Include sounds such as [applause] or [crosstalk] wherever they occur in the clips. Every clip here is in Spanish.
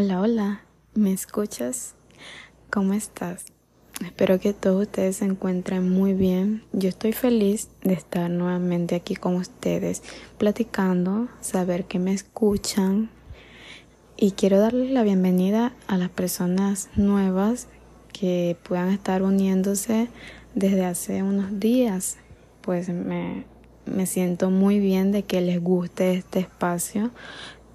Hola, hola, ¿me escuchas? ¿Cómo estás? Espero que todos ustedes se encuentren muy bien. Yo estoy feliz de estar nuevamente aquí con ustedes platicando, saber que me escuchan y quiero darles la bienvenida a las personas nuevas que puedan estar uniéndose desde hace unos días. Pues me, me siento muy bien de que les guste este espacio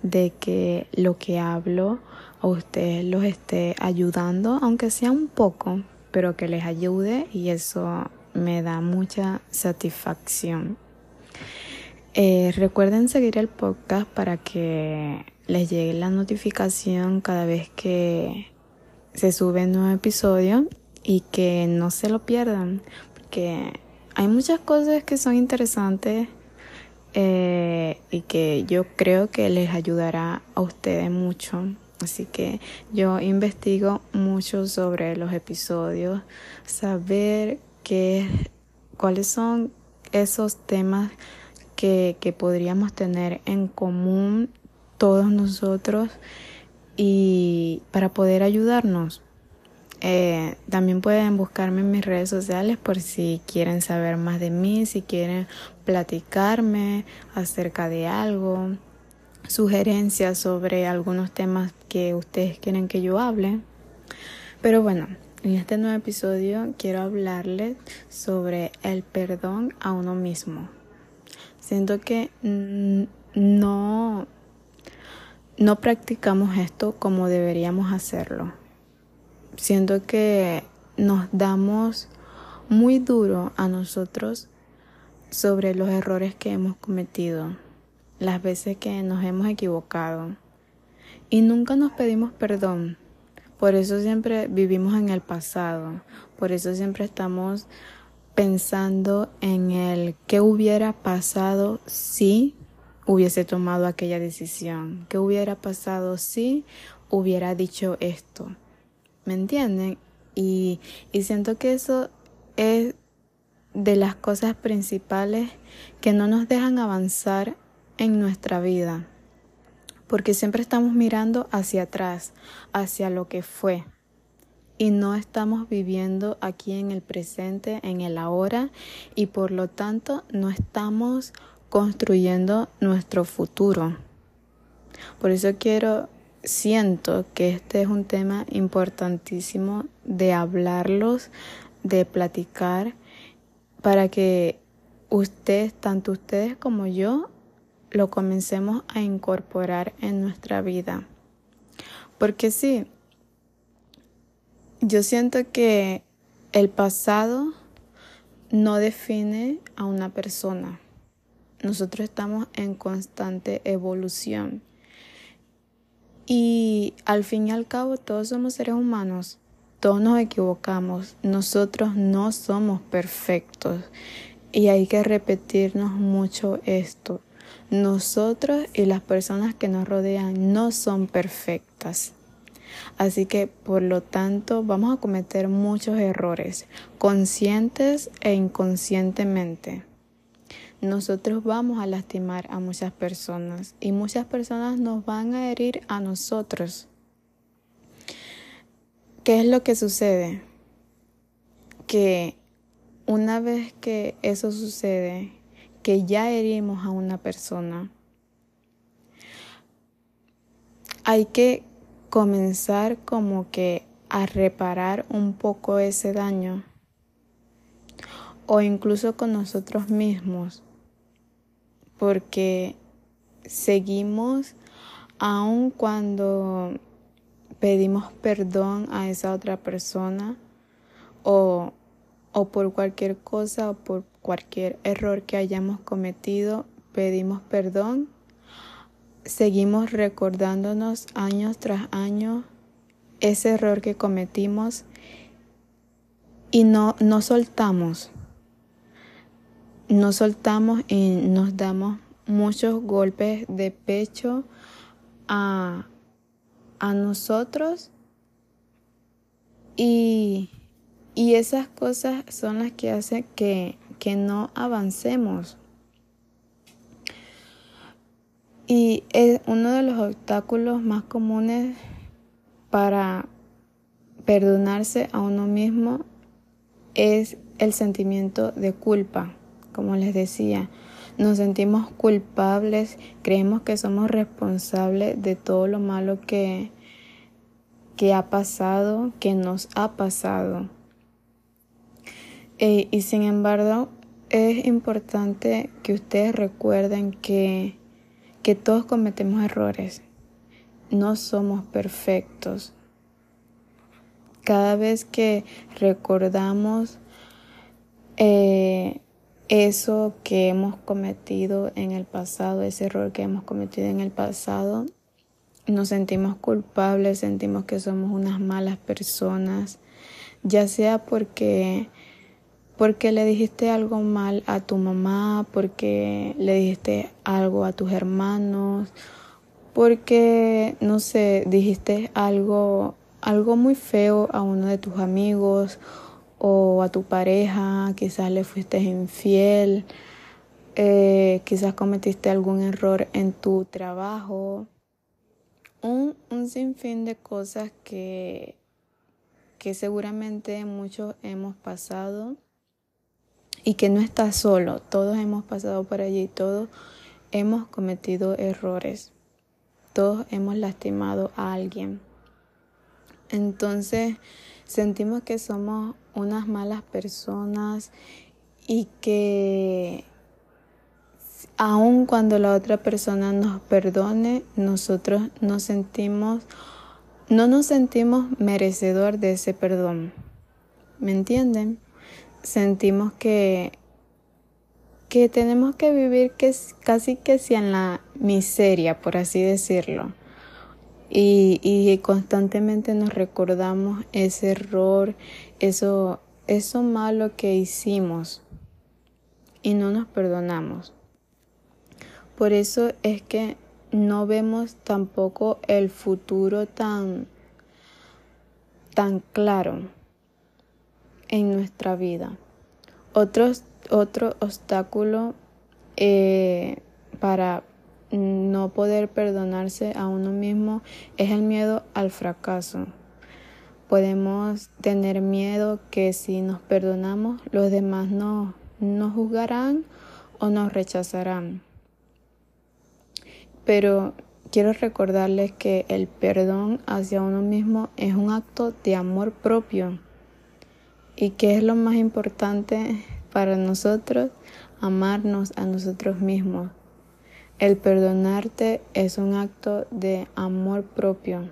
de que lo que hablo a ustedes los esté ayudando, aunque sea un poco, pero que les ayude y eso me da mucha satisfacción. Eh, recuerden seguir el podcast para que les llegue la notificación cada vez que se sube un nuevo episodio y que no se lo pierdan, porque hay muchas cosas que son interesantes eh, y que yo creo que les ayudará a ustedes mucho. Así que yo investigo mucho sobre los episodios, saber qué, cuáles son esos temas que, que podríamos tener en común todos nosotros y para poder ayudarnos. Eh, también pueden buscarme en mis redes sociales por si quieren saber más de mí, si quieren platicarme acerca de algo, sugerencias sobre algunos temas que ustedes quieren que yo hable. Pero bueno, en este nuevo episodio quiero hablarles sobre el perdón a uno mismo. Siento que no, no practicamos esto como deberíamos hacerlo siento que nos damos muy duro a nosotros sobre los errores que hemos cometido, las veces que nos hemos equivocado y nunca nos pedimos perdón. Por eso siempre vivimos en el pasado, por eso siempre estamos pensando en el qué hubiera pasado si hubiese tomado aquella decisión, qué hubiera pasado si hubiera dicho esto. ¿Me entienden? Y, y siento que eso es de las cosas principales que no nos dejan avanzar en nuestra vida. Porque siempre estamos mirando hacia atrás, hacia lo que fue. Y no estamos viviendo aquí en el presente, en el ahora, y por lo tanto no estamos construyendo nuestro futuro. Por eso quiero siento que este es un tema importantísimo de hablarlos, de platicar, para que ustedes, tanto ustedes como yo, lo comencemos a incorporar en nuestra vida. Porque sí, yo siento que el pasado no define a una persona. Nosotros estamos en constante evolución y al fin y al cabo todos somos seres humanos, todos nos equivocamos, nosotros no somos perfectos y hay que repetirnos mucho esto. Nosotros y las personas que nos rodean no son perfectas. Así que por lo tanto vamos a cometer muchos errores, conscientes e inconscientemente nosotros vamos a lastimar a muchas personas y muchas personas nos van a herir a nosotros. ¿Qué es lo que sucede? Que una vez que eso sucede, que ya herimos a una persona, hay que comenzar como que a reparar un poco ese daño. O incluso con nosotros mismos porque seguimos aun cuando pedimos perdón a esa otra persona o, o por cualquier cosa o por cualquier error que hayamos cometido, pedimos perdón, seguimos recordándonos años tras año ese error que cometimos y no, no soltamos. Nos soltamos y nos damos muchos golpes de pecho a, a nosotros. Y, y, esas cosas son las que hacen que, que no avancemos. Y es uno de los obstáculos más comunes para perdonarse a uno mismo es el sentimiento de culpa, como les decía. Nos sentimos culpables, creemos que somos responsables de todo lo malo que, que ha pasado, que nos ha pasado. Eh, y sin embargo, es importante que ustedes recuerden que, que todos cometemos errores. No somos perfectos. Cada vez que recordamos eh, eso que hemos cometido en el pasado, ese error que hemos cometido en el pasado, nos sentimos culpables, sentimos que somos unas malas personas, ya sea porque porque le dijiste algo mal a tu mamá, porque le dijiste algo a tus hermanos, porque no sé, dijiste algo algo muy feo a uno de tus amigos o a tu pareja, quizás le fuiste infiel, eh, quizás cometiste algún error en tu trabajo, un, un sinfín de cosas que, que seguramente muchos hemos pasado y que no estás solo, todos hemos pasado por allí, todos hemos cometido errores, todos hemos lastimado a alguien. Entonces sentimos que somos unas malas personas y que aun cuando la otra persona nos perdone, nosotros nos sentimos, no nos sentimos merecedor de ese perdón. ¿Me entienden? Sentimos que, que tenemos que vivir que, casi que si en la miseria, por así decirlo y, constantemente nos recordamos ese error, eso, eso malo que hicimos y no nos perdonamos. Por eso es que no vemos tampoco el futuro tan, tan claro en nuestra vida. Otro, otro obstáculo eh, para no poder perdonarse a uno mismo es el miedo al fracaso. Podemos tener miedo que si nos perdonamos los demás no nos juzgarán o nos rechazarán. Pero quiero recordarles que el perdón hacia uno mismo es un acto de amor propio y que es lo más importante para nosotros, amarnos a nosotros mismos. El perdonarte es un acto de amor propio.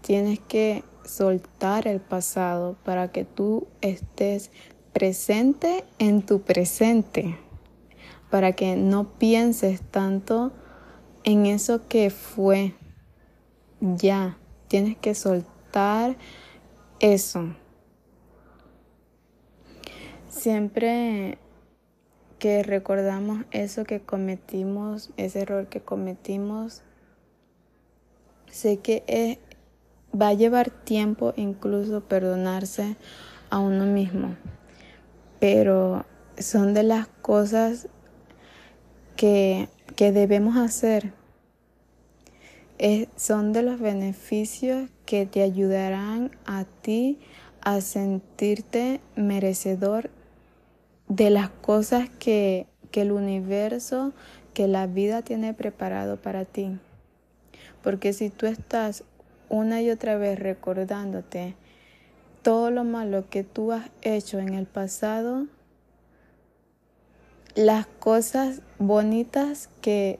Tienes que soltar el pasado para que tú estés presente en tu presente, para que no pienses tanto en eso que fue. Ya, tienes que soltar eso. Siempre que recordamos eso que cometimos, ese error que cometimos, sé que va a llevar tiempo incluso perdonarse a uno mismo, pero son de las cosas que, que debemos hacer. son de los beneficios que te ayudarán a ti a sentirte merecedor de las cosas que, que el universo, que la vida tiene preparado para ti. Porque si tú estás una y otra vez recordándote todo lo malo que tú has hecho en el pasado, las cosas bonitas que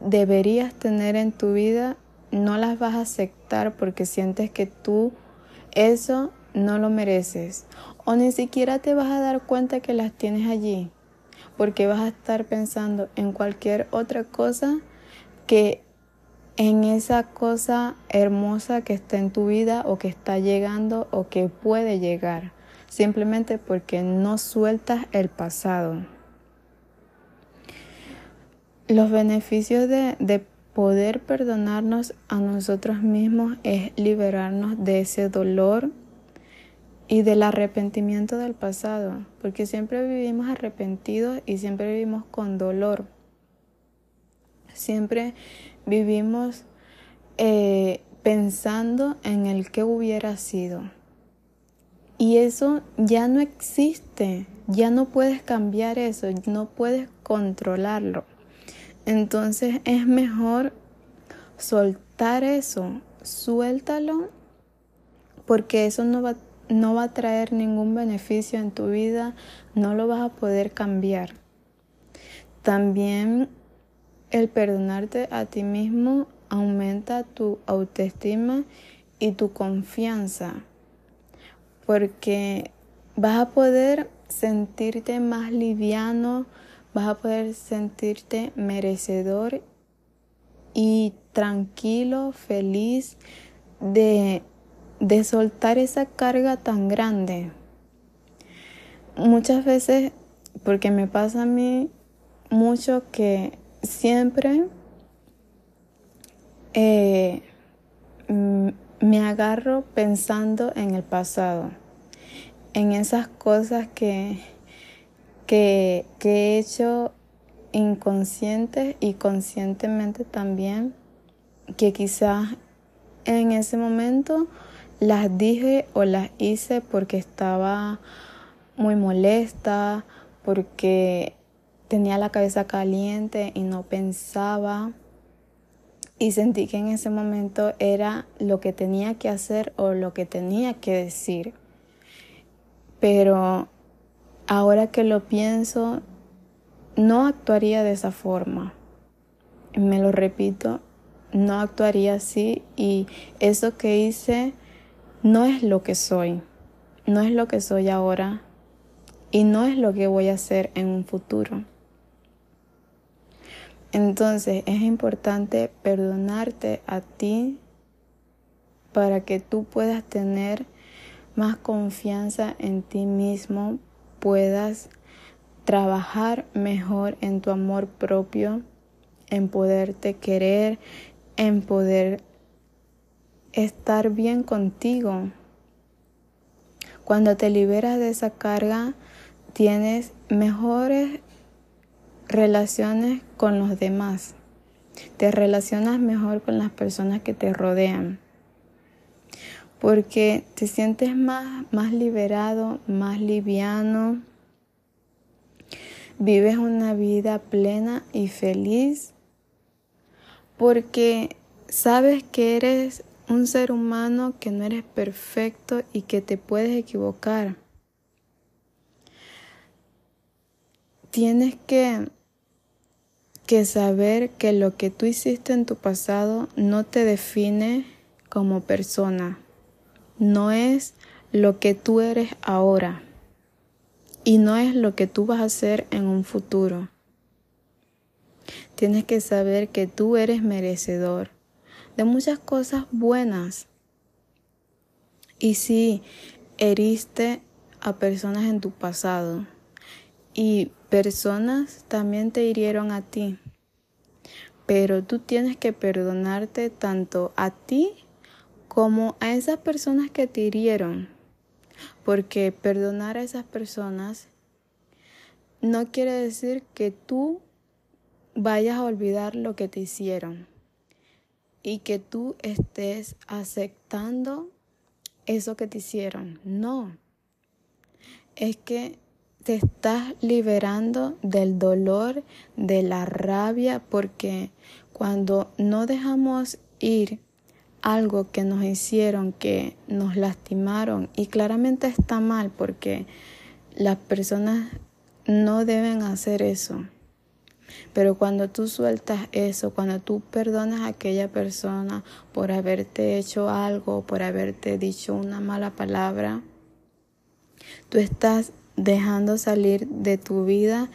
deberías tener en tu vida no las vas a aceptar porque sientes que tú eso no lo mereces o ni siquiera te vas a dar cuenta que las tienes allí porque vas a estar pensando en cualquier otra cosa que en esa cosa hermosa que está en tu vida o que está llegando o que puede llegar, simplemente porque no sueltas el pasado. Los beneficios de, de poder perdonarnos a nosotros mismos es liberarnos de ese dolor y del arrepentimiento del pasado, porque siempre vivimos arrepentidos y siempre vivimos con dolor. Siempre vivimos eh, pensando en el que hubiera sido. Y eso ya no existe, ya no puedes cambiar eso, no puedes controlarlo. Entonces es mejor soltar eso, suéltalo, porque eso no va, no va a traer ningún beneficio en tu vida, no lo vas a poder cambiar. También el perdonarte a ti mismo aumenta tu autoestima y tu confianza porque vas a poder sentirte más liviano, vas a poder sentirte merecedor y tranquilo, feliz de, de soltar esa carga tan grande. Muchas veces, porque me pasa a mí mucho que siempre eh, me agarro pensando en el pasado, en esas cosas que, que, he hecho inconsciente y conscientemente también, que quizás en ese momento las dije o las hice porque estaba muy molesta, porque tenía la cabeza caliente y no pensaba y sentí que en ese momento era lo que tenía que hacer o lo que tenía que decir. Pero ahora que lo pienso, no actuaría de esa forma. Me lo repito, no actuaría así y eso que hice no es lo que soy, no es lo que soy ahora y no es lo que voy a hacer en un futuro. Entonces es importante perdonarte a ti para que tú puedas tener más confianza en ti mismo, puedas trabajar mejor en tu amor propio, en poderte querer, en poder estar bien contigo. Cuando te liberas de esa carga, tienes mejores relaciones con los demás. Te relacionas mejor con las personas que te rodean. Porque te sientes más, más liberado, más liviano. Vives una vida plena y feliz. Porque sabes que eres un ser humano, que no eres perfecto y que te puedes equivocar. Tienes que que saber que lo que tú hiciste en tu pasado no te define como persona, no es lo que tú eres ahora y no es lo que tú vas a hacer en un futuro. Tienes que saber que tú eres merecedor de muchas cosas buenas. Y si heriste a personas en tu pasado. Y personas también te hirieron a ti, pero tú tienes que perdonarte tanto a ti como a esas personas que te hirieron, porque perdonar a esas personas no quiere decir que tú vayas a olvidar lo que te hicieron y que tú estés aceptando eso que te hicieron. No. Es que te estás liberando del dolor, de la rabia, porque cuando no dejamos ir algo que nos hicieron, que nos lastimaron, y claramente está mal porque las personas no deben hacer eso. Pero cuando tú sueltas eso, cuando tú perdonas a aquella persona por haberte hecho algo, por haberte dicho una mala palabra, tú estás dejando salir de tu vida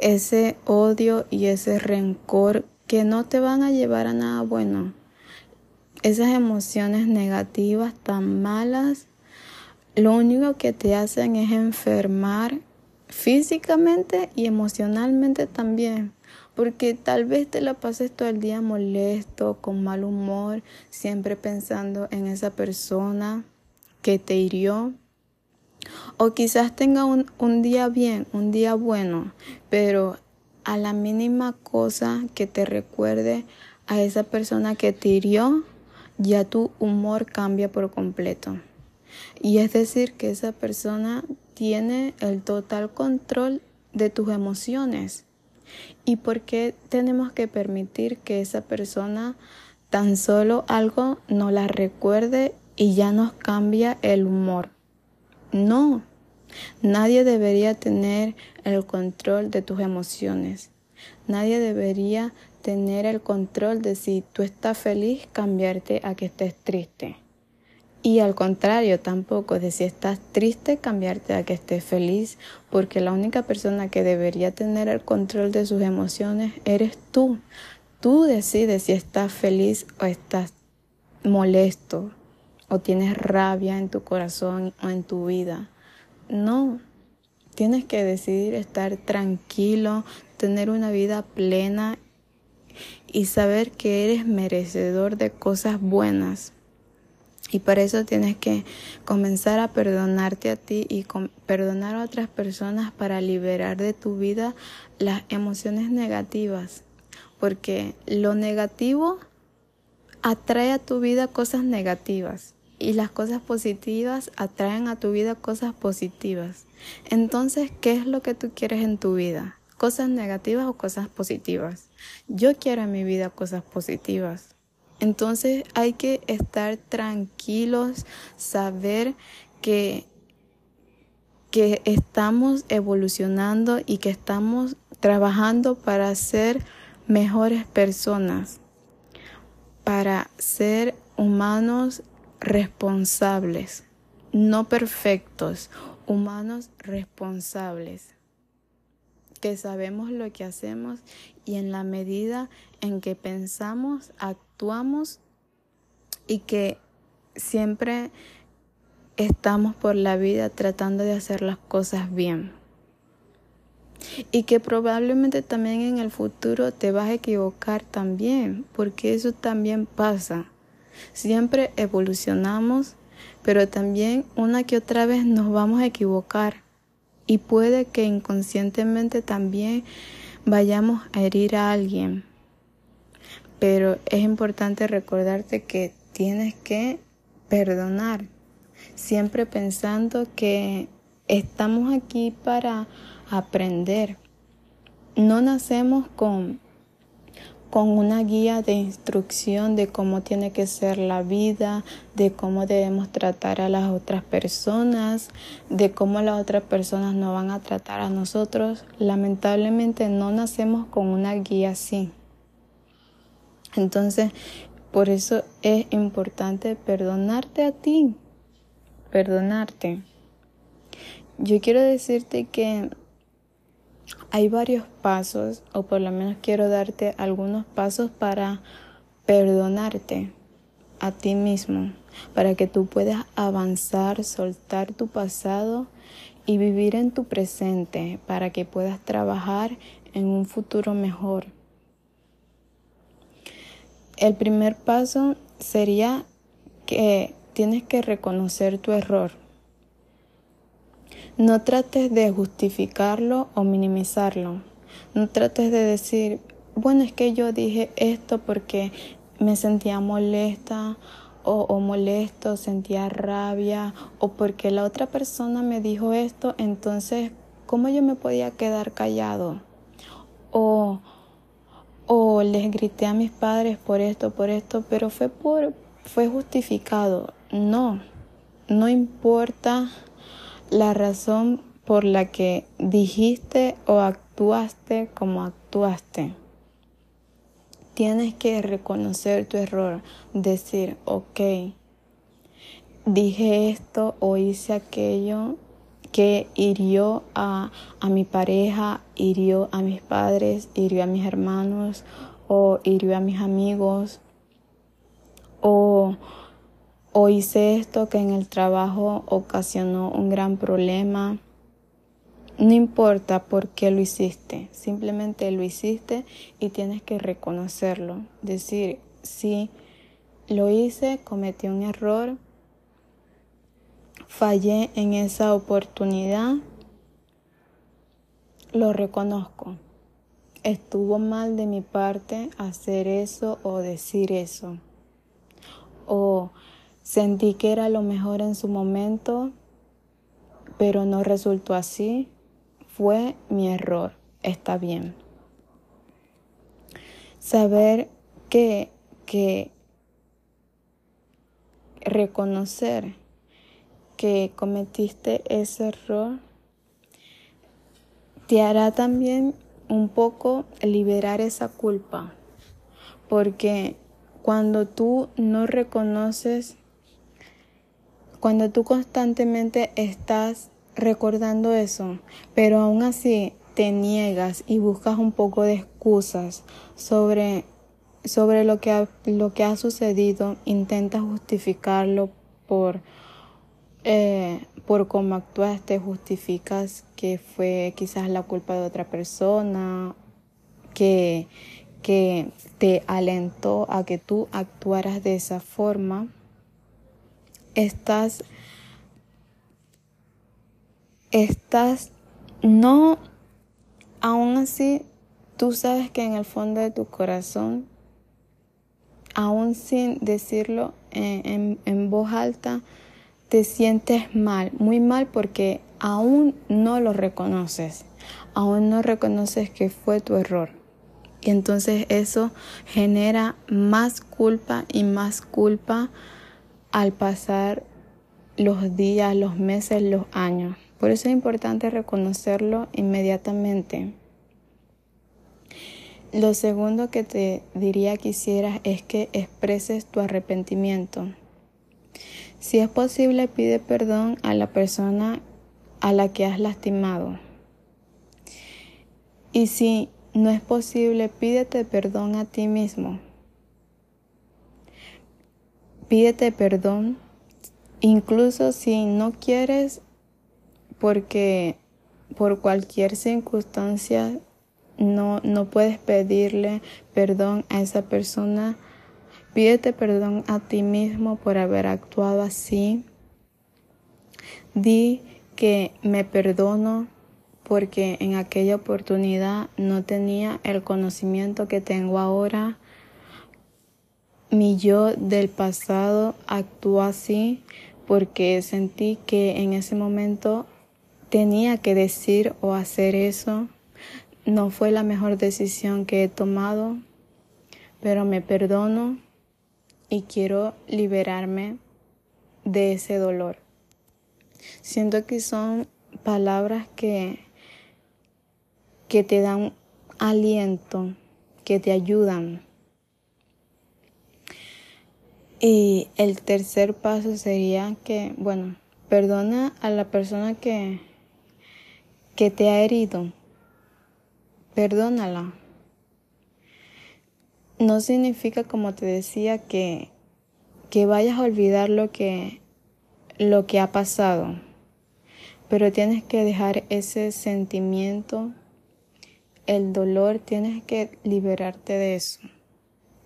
ese odio y ese rencor que no te van a llevar a nada bueno. Esas emociones negativas tan malas, lo único que te hacen es enfermar físicamente y emocionalmente también. Porque tal vez te la pases todo el día molesto, con mal humor, siempre pensando en esa persona que te hirió o quizás tenga un, día bien, un día bueno, pero a la mínima cosa que te recuerde a esa persona que te hirió, ya tu humor cambia por completo. Y es decir, que esa persona tiene el total control de tus emociones. ¿Y por qué tenemos que permitir que esa persona tan solo algo nos la recuerde y ya nos cambia el humor? No, nadie debería tener el control de tus emociones. Nadie debería tener el control de si tú estás feliz, cambiarte a que estés triste. Y al contrario, tampoco de si estás triste, cambiarte a que estés feliz, porque la única persona que debería tener el control de sus emociones eres tú. Tú decides si estás feliz o estás molesto o tienes rabia en tu corazón o en tu vida. No, tienes que decidir estar tranquilo, tener una vida plena y saber que eres merecedor de cosas buenas. Y para eso tienes que comenzar a perdonarte a ti y perdonar a otras personas para liberar de tu vida las emociones negativas. Porque lo negativo atrae a tu vida cosas negativas y las cosas positivas atraen a tu vida cosas positivas. Entonces, ¿qué es lo que tú quieres en tu vida? cosas negativas o cosas positivas. Yo quiero en mi vida cosas positivas. Entonces hay que estar tranquilos, saber que, que estamos evolucionando y que estamos trabajando para ser mejores personas, para ser humanos responsables, no perfectos, humanos responsables que sabemos lo que hacemos y en la medida en que pensamos, actuamos y que siempre estamos por la vida tratando de hacer las cosas bien. Y que probablemente también en el futuro te vas a equivocar también, porque eso también pasa. Siempre evolucionamos, pero también una que otra vez nos vamos a equivocar y puede que inconscientemente también vayamos a herir a alguien. Pero es importante recordarte que tienes que perdonar, siempre pensando que estamos aquí para aprender. No nacemos con con una guía de instrucción de cómo tiene que ser la vida, de cómo debemos tratar a las otras personas, de cómo las otras personas nos van a tratar a nosotros. Lamentablemente no nacemos con una guía así. Entonces, por eso es importante perdonarte a ti, perdonarte. Yo quiero decirte que hay varios pasos, o por lo menos quiero darte algunos pasos para perdonarte a ti mismo, para que tú puedas avanzar, soltar tu pasado y vivir en tu presente, para que puedas trabajar en un futuro mejor. El primer paso sería que tienes que reconocer tu error. No trates de justificarlo o minimizarlo. No trates de decir, bueno, es que yo dije esto porque me sentía molesta o, molesto, sentía rabia o porque la otra persona me dijo esto, entonces, ¿cómo yo me podía quedar callado? O, o les grité a mis padres por esto, por esto, pero fue fue justificado. No, no importa la razón por la que dijiste o actuaste como actuaste. Tienes que reconocer tu error, decir, ok, dije esto o hice aquello que hirió a, a, mi pareja, hirió a mis padres, hirió a mis hermanos o hirió a mis amigos o o hice esto que en el trabajo ocasionó un gran problema. No importa por qué lo hiciste, simplemente lo hiciste y tienes que reconocerlo. Decir, sí, lo hice, cometí un error, fallé en esa oportunidad, lo reconozco. Estuvo mal de mi parte hacer eso o decir eso o sentí que era lo mejor en su momento, pero no resultó así. Fue mi error. Está bien. Saber que, que reconocer que cometiste ese error te hará también un poco liberar esa culpa. Porque cuando tú no reconoces, cuando tú constantemente estás recordando eso, pero aún así te niegas y buscas un poco de excusas sobre, sobre lo, que ha, lo que ha sucedido, intentas justificarlo por eh, por cómo actuaste justificas que fue quizás la culpa de otra persona, que, que te alentó a que tú actuaras de esa forma, estás, estás, no, aún así, tú sabes que en el fondo de tu corazón, aún sin decirlo en, en voz alta, te sientes mal, muy mal porque aún no lo reconoces, aún no reconoces que fue tu error. Y entonces eso genera más culpa y más culpa al pasar los días, los meses, los años. Por eso es importante reconocerlo inmediatamente. Lo segundo que te diría quisiera es que expreses tu arrepentimiento. Si es posible, pide perdón a la persona a la que has lastimado. Y si no es posible, pídete perdón a ti mismo. Pídete perdón, incluso si no quieres, porque por cualquier circunstancia no, no puedes pedirle perdón a esa persona Pídete perdón a ti mismo por haber actuado así. Di que me perdono porque en aquella oportunidad no tenía el conocimiento que tengo ahora. Mi yo del pasado actuó así porque sentí que en ese momento tenía que decir o hacer eso. No fue la mejor decisión que he tomado, pero me perdono y quiero liberarme de ese dolor. Siento que son palabras que, que te dan aliento, que te ayudan. Y el tercer paso sería que, bueno, perdona a la persona que, que te ha herido. Perdónala no significa, como te decía, que, que vayas a olvidar lo que, lo que ha pasado, pero tienes que dejar ese sentimiento, el dolor, tienes que liberarte de eso,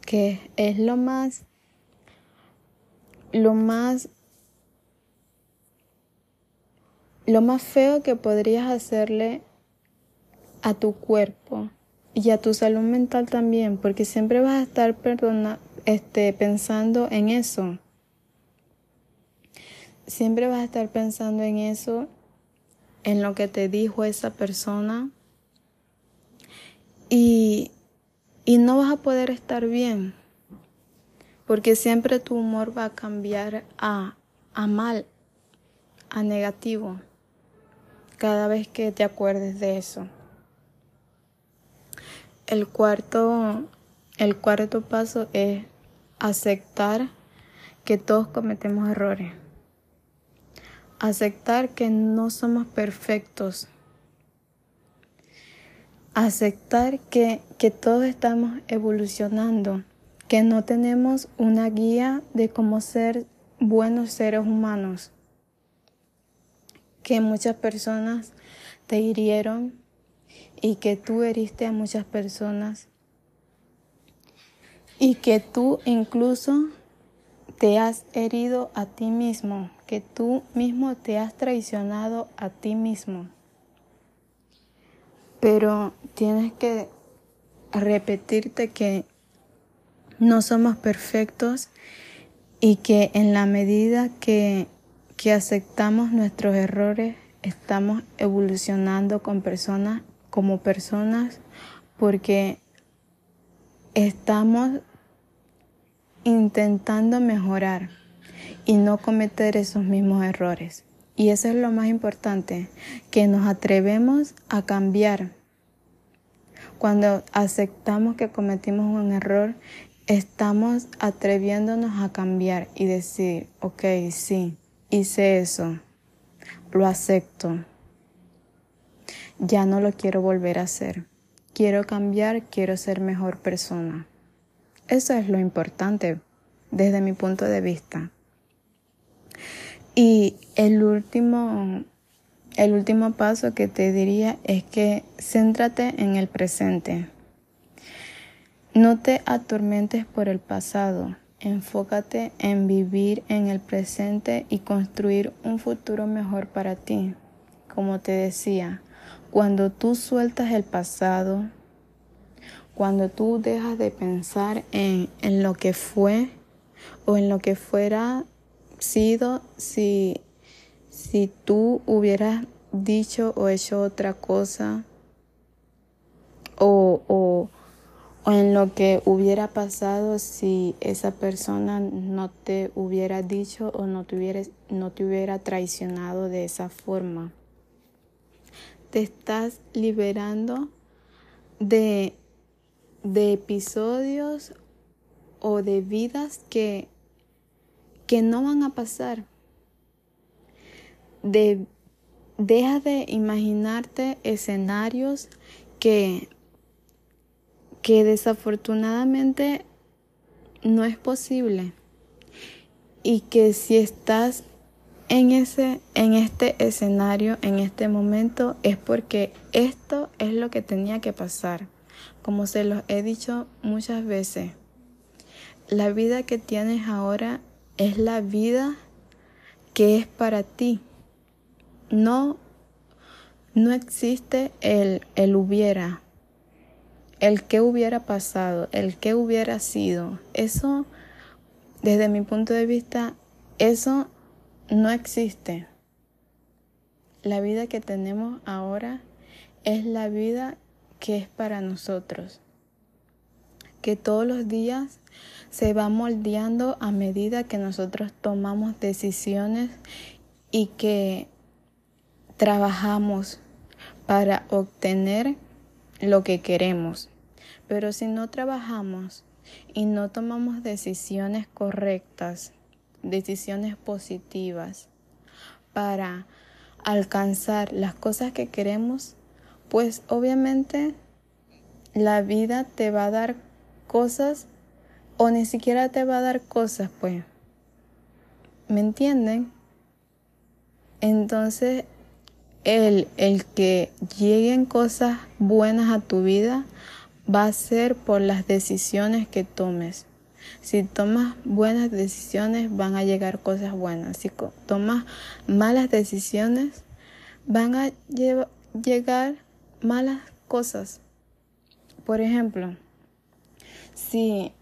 que es lo más, lo más, lo más feo que podrías hacerle a tu cuerpo y a tu salud mental también, porque siempre vas a estar perdona, este, pensando en eso. Siempre vas a estar pensando en eso, en lo que te dijo esa persona. Y, y no vas a poder estar bien, porque siempre tu humor va a cambiar a, a mal, a negativo, cada vez que te acuerdes de eso. El cuarto, el cuarto paso es aceptar que todos cometemos errores. Aceptar que no somos perfectos. Aceptar que, que todos estamos evolucionando, que no tenemos una guía de cómo ser buenos seres humanos. Que muchas personas te hirieron, y que tú heriste a muchas personas y que tú incluso te has herido a ti mismo, que tú mismo te has traicionado a ti mismo. Pero tienes que repetirte que no somos perfectos y que en la medida que, que aceptamos nuestros errores, estamos evolucionando con personas, como personas, porque estamos intentando mejorar y no cometer esos mismos errores. Y eso es lo más importante, que nos atrevemos a cambiar. Cuando aceptamos que cometimos un error, estamos atreviéndonos a cambiar y decir, ok, sí, hice eso, lo acepto, ya no lo quiero volver a hacer, quiero cambiar, quiero ser mejor persona. Eso es lo importante desde mi punto de vista. Y el último, el último paso que te diría es que céntrate en el presente. No te atormentes por el pasado. Enfócate en vivir en el presente y construir un futuro mejor para ti. Como te decía, cuando tú sueltas el pasado, cuando tú dejas de pensar en, en lo que fue o en lo que fuera sido si, si tú hubieras dicho o hecho otra cosa o, o, o, en lo que hubiera pasado si esa persona no te hubiera dicho o no te no te hubiera traicionado de esa forma. Te estás liberando de, de episodios o de vidas que que no van a pasar. De, deja de imaginarte escenarios que, que desafortunadamente no es posible. Y que si estás en ese en este escenario, en este momento es porque esto es lo que tenía que pasar. Como se los he dicho muchas veces, la vida que tienes ahora es la vida que es para ti. No, no existe el, el hubiera, el que hubiera pasado, el que hubiera sido. Eso, desde mi punto de vista, eso no existe. La vida que tenemos ahora es la vida que es para nosotros. Que todos los días se va moldeando a medida que nosotros tomamos decisiones y que trabajamos para obtener lo que queremos. Pero si no trabajamos y no tomamos decisiones correctas, decisiones positivas para alcanzar las cosas que queremos, pues obviamente la vida te va a dar cosas o ni siquiera te va a dar cosas, pues. ¿Me entienden? Entonces, el, el que lleguen cosas buenas a tu vida va a ser por las decisiones que tomes. Si tomas buenas decisiones, van a llegar cosas buenas. Si tomas malas decisiones, van a llegar malas cosas. Por ejemplo, si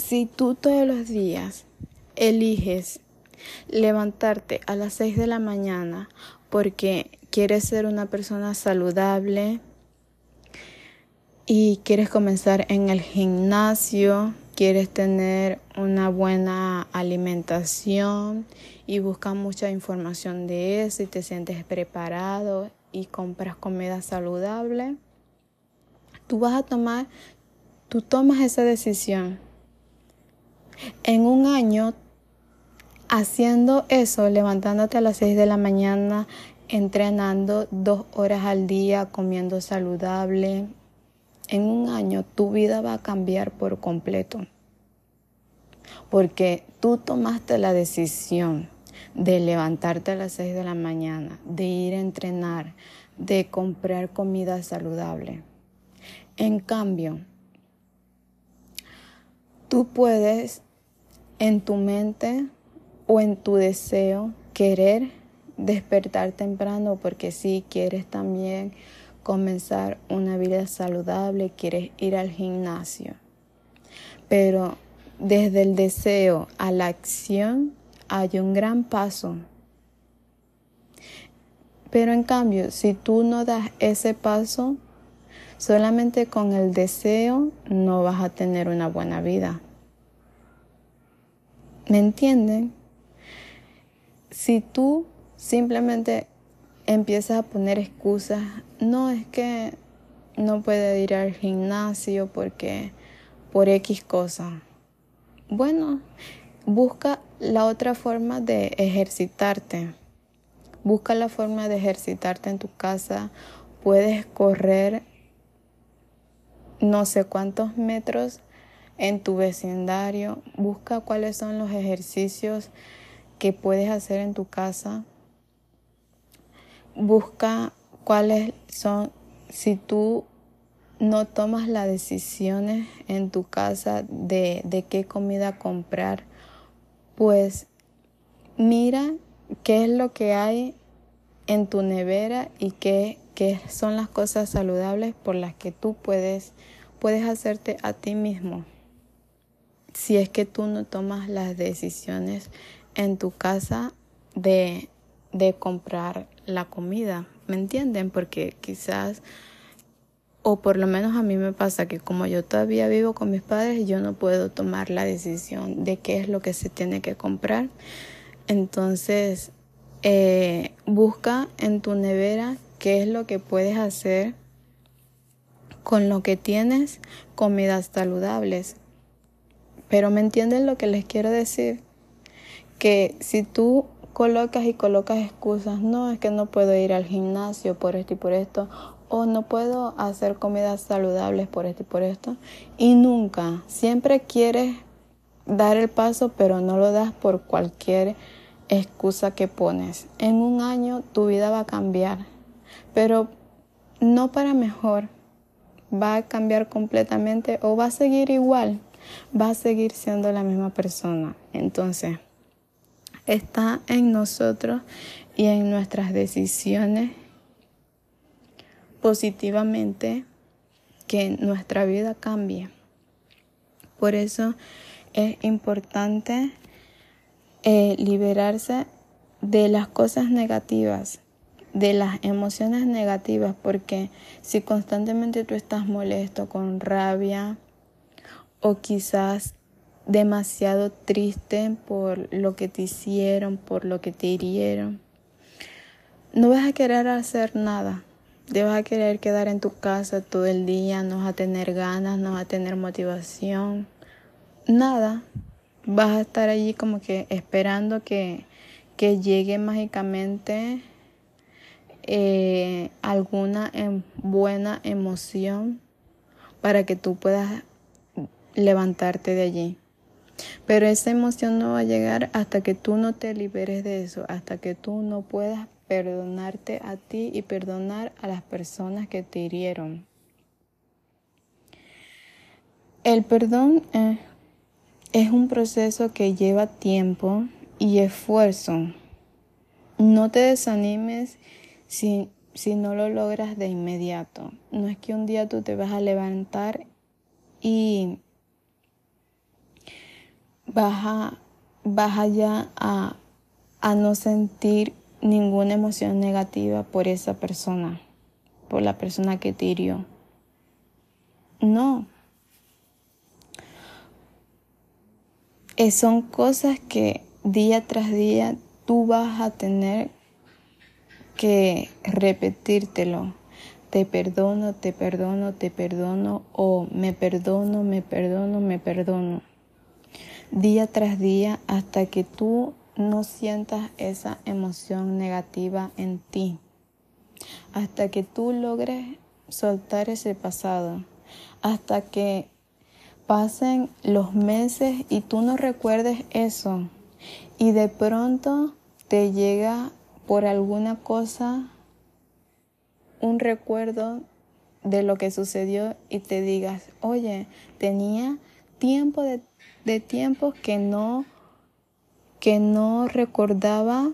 si tú todos los días eliges levantarte a las 6 de la mañana porque quieres ser una persona saludable y quieres comenzar en el gimnasio, quieres tener una buena alimentación y buscas mucha información de eso y te sientes preparado y compras comida saludable, tú vas a tomar, tú tomas esa decisión en un año, haciendo eso, levantándote a las 6 de la mañana, entrenando dos horas al día, comiendo saludable, en un año tu vida va a cambiar por completo. Porque tú tomaste la decisión de levantarte a las 6 de la mañana, de ir a entrenar, de comprar comida saludable. En cambio, tú puedes en tu mente o en tu deseo querer despertar temprano porque si quieres también comenzar una vida saludable, quieres ir al gimnasio. Pero desde el deseo a la acción hay un gran paso. Pero en cambio, si tú no das ese paso, solamente con el deseo no vas a tener una buena vida. ¿Me entienden? Si tú simplemente empiezas a poner excusas, no es que no puede ir al gimnasio porque por X cosa. Bueno, busca la otra forma de ejercitarte. Busca la forma de ejercitarte en tu casa. Puedes correr no sé cuántos metros en tu vecindario. Busca cuáles son los ejercicios que puedes hacer en tu casa. Busca cuáles son, si tú no tomas las decisiones en tu casa de, de qué comida comprar, pues mira qué es lo que hay en tu nevera y qué, qué son las cosas saludables por las que tú puedes, puedes hacerte a ti mismo. Si es que tú no tomas las decisiones en tu casa de, de comprar la comida, ¿me entienden? Porque quizás o por lo menos a mí me pasa que como yo todavía vivo con mis padres, yo no puedo tomar la decisión de qué es lo que se tiene que comprar. Entonces, eh, busca en tu nevera qué es lo que puedes hacer con lo que tienes, comidas saludables. Pero me entienden lo que les quiero decir, que si tú colocas y colocas excusas, no es que no puedo ir al gimnasio por esto y por esto, o no puedo hacer comidas saludables por esto y por esto. Y nunca, siempre quieres dar el paso, pero no lo das por cualquier excusa que pones. En un año tu vida va a cambiar, pero no para mejor. Va a cambiar completamente o va a seguir igual. Va a seguir siendo la misma persona. Entonces, está en nosotros y en nuestras decisiones positivamente que nuestra vida cambie. Por eso es importante eh, liberarse de las cosas negativas, de las emociones negativas, porque si constantemente tú estás molesto, con rabia o quizás demasiado triste por lo que te hicieron, por lo que te hirieron, no vas a querer hacer nada te vas a querer quedar en tu casa todo el día, no vas a tener ganas, no vas a tener motivación, nada. Vas a estar allí como que esperando que, que llegue mágicamente eh, alguna em, buena emoción para que tú puedas levantarte de allí. Pero esa emoción no va a llegar hasta que tú no te liberes de eso, hasta que tú no puedas perdonarte a ti y perdonar a las personas que te hirieron. El perdón eh, es un proceso que lleva tiempo y esfuerzo. No te desanimes si, si no lo logras de inmediato. No es que un día tú te vas a levantar y vas a, vas ya a, a no sentir ninguna emoción negativa por esa persona, por la persona que te hirió. No. Eh, son cosas que día tras día tú vas a tener que repetírtelo. Te perdono, te perdono, te perdono o me perdono, me perdono, me perdono. Día tras día hasta que tú no sientas esa emoción negativa en ti. Hasta que tú logres soltar ese pasado. Hasta que pasen los meses y tú no recuerdes eso. Y de pronto te llega por alguna cosa un recuerdo de lo que sucedió y te digas, oye, tenía tiempo de, de tiempo que no que no recordaba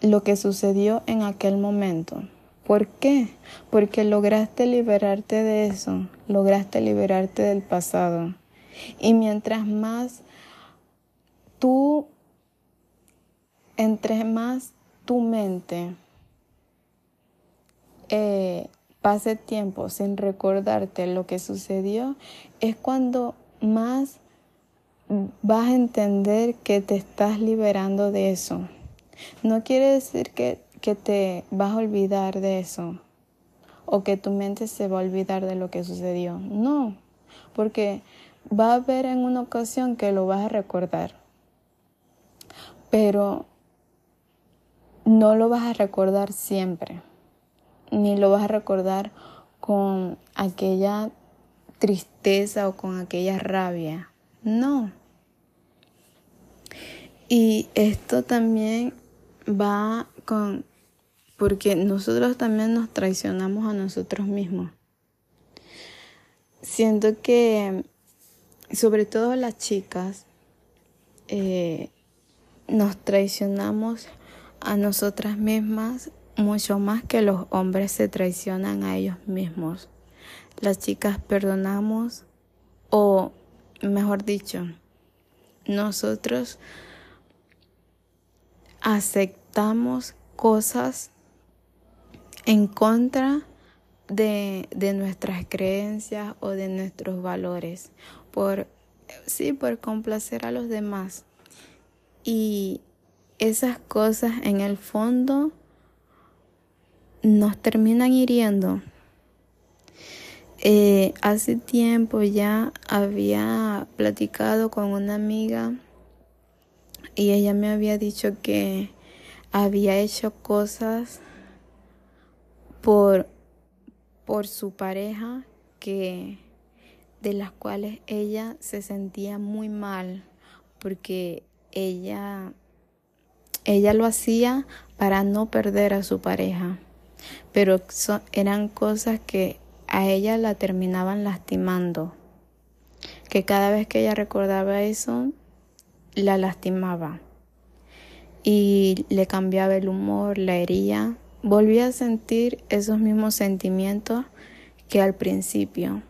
lo que sucedió en aquel momento. ¿Por qué? Porque lograste liberarte de eso, lograste liberarte del pasado. Y mientras más tú, entre más tu mente eh, pase tiempo sin recordarte lo que sucedió, es cuando más vas a entender que te estás liberando de eso. No quiere decir que, que te vas a olvidar de eso o que tu mente se va a olvidar de lo que sucedió. No, porque va a haber en una ocasión que lo vas a recordar, pero no lo vas a recordar siempre, ni lo vas a recordar con aquella tristeza o con aquella rabia. No. Y esto también va con, porque nosotros también nos traicionamos a nosotros mismos. Siento que, sobre todo las chicas, eh, nos traicionamos a nosotras mismas mucho más que los hombres se traicionan a ellos mismos. Las chicas perdonamos o, mejor dicho, nosotros aceptamos cosas en contra de, de, nuestras creencias o de nuestros valores, por sí, por complacer a los demás. Y esas cosas en el fondo nos terminan hiriendo. Eh, hace tiempo ya había platicado con una amiga y ella me había dicho que había hecho cosas por, por su pareja que de las cuales ella se sentía muy mal porque ella ella lo hacía para no perder a su pareja. Pero eran cosas que a ella la terminaban lastimando que cada vez que ella recordaba eso la lastimaba y le cambiaba el humor, la hería. Volvía a sentir esos mismos sentimientos que al principio.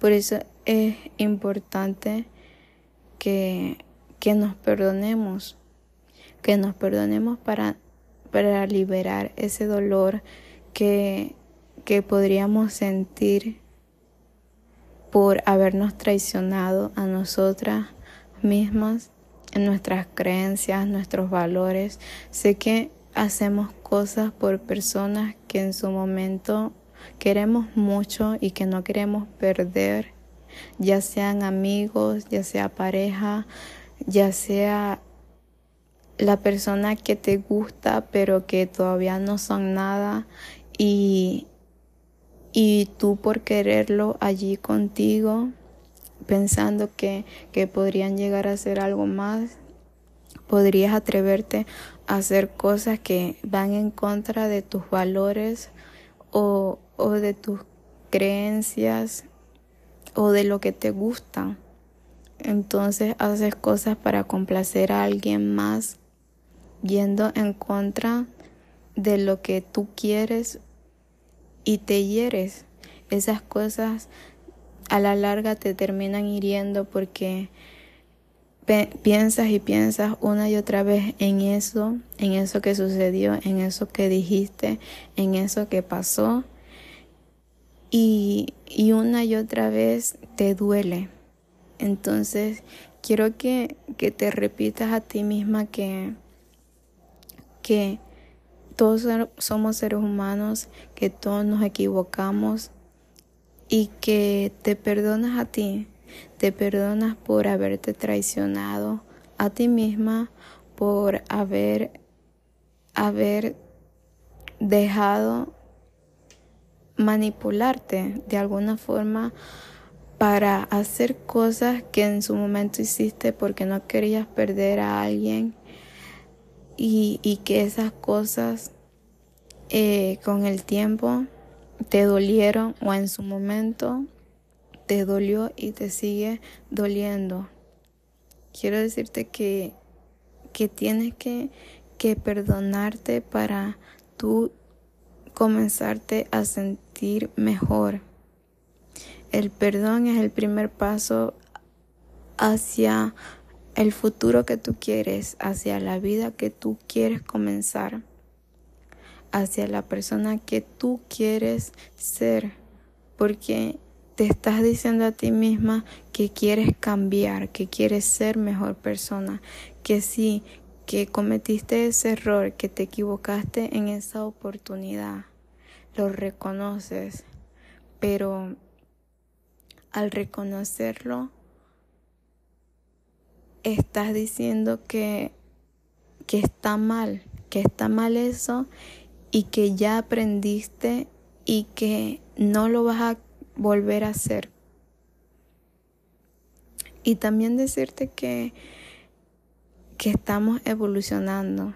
Por eso es importante que, que nos perdonemos, que nos perdonemos para, para liberar ese dolor que, que podríamos sentir por habernos traicionado a nosotras mismas, en nuestras creencias, nuestros valores. Sé que hacemos cosas por personas que en su momento queremos mucho y que no queremos perder, ya sean amigos, ya sea pareja, ya sea la persona que te gusta pero que todavía no son nada y, y tú por quererlo allí contigo pensando que, que podrían llegar a ser algo más, podrías atreverte a hacer cosas que van en contra de tus valores o, o de tus creencias o de lo que te gusta. Entonces haces cosas para complacer a alguien más yendo en contra de lo que tú quieres y te hieres. Esas cosas a la larga te terminan hiriendo porque piensas y piensas una y otra vez en eso, en eso que sucedió, en eso que dijiste, en eso que pasó. Y, y una y otra vez te duele. Entonces, quiero que, que te repitas a ti misma que, que todos somos seres humanos, que todos nos equivocamos, y que te perdonas a ti, te perdonas por haberte traicionado a ti misma, por haber, haber dejado manipularte de alguna forma para hacer cosas que en su momento hiciste porque no querías perder a alguien y, que esas cosas eh, con el tiempo te dolieron o en su momento te dolió y te sigue doliendo. Quiero decirte que, que tienes que, que perdonarte para tú comenzarte a sentir mejor. el perdón es el primer paso hacia el futuro que tú quieres, hacia la vida que tú quieres comenzar, hacia la persona que tú quieres ser, porque te estás diciendo a ti misma que quieres cambiar, que quieres ser mejor persona, que sí, que cometiste ese error, que te equivocaste en esa oportunidad, lo reconoces, pero al reconocerlo, estás diciendo que, que está mal, que está mal eso y que ya aprendiste y que no lo vas a volver a hacer. Y también decirte que, que estamos evolucionando.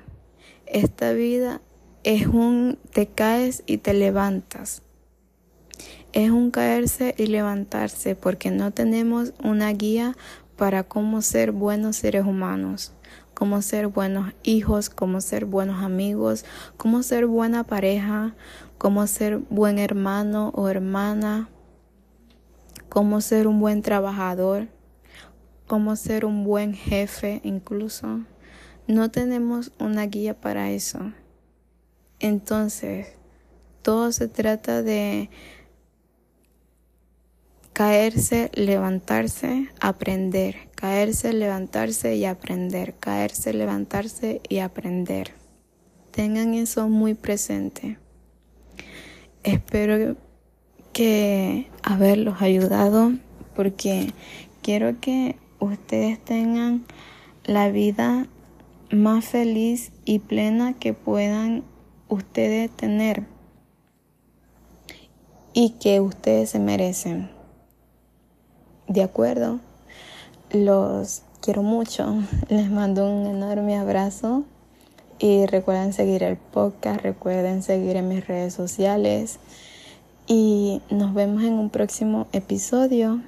Esta vida es un te caes y te levantas. Es un caerse y levantarse porque no tenemos una guía para cómo ser buenos seres humanos, cómo ser buenos hijos, cómo ser buenos amigos, cómo ser buena pareja, cómo ser buen hermano o hermana, cómo ser un buen trabajador, cómo ser un buen jefe incluso. No tenemos una guía para eso. Entonces, todo se trata de caerse, levantarse, aprender, caerse, levantarse y aprender, caerse, levantarse y aprender. Tengan eso muy presente. Espero que haberlos ayudado porque quiero que ustedes tengan la vida más feliz y plena que puedan ustedes tener y que ustedes se merecen. De acuerdo, los quiero mucho, [laughs] les mando un enorme abrazo. Y recuerden seguir el podcast, recuerden seguir en mis redes sociales. Y nos vemos en un próximo episodio.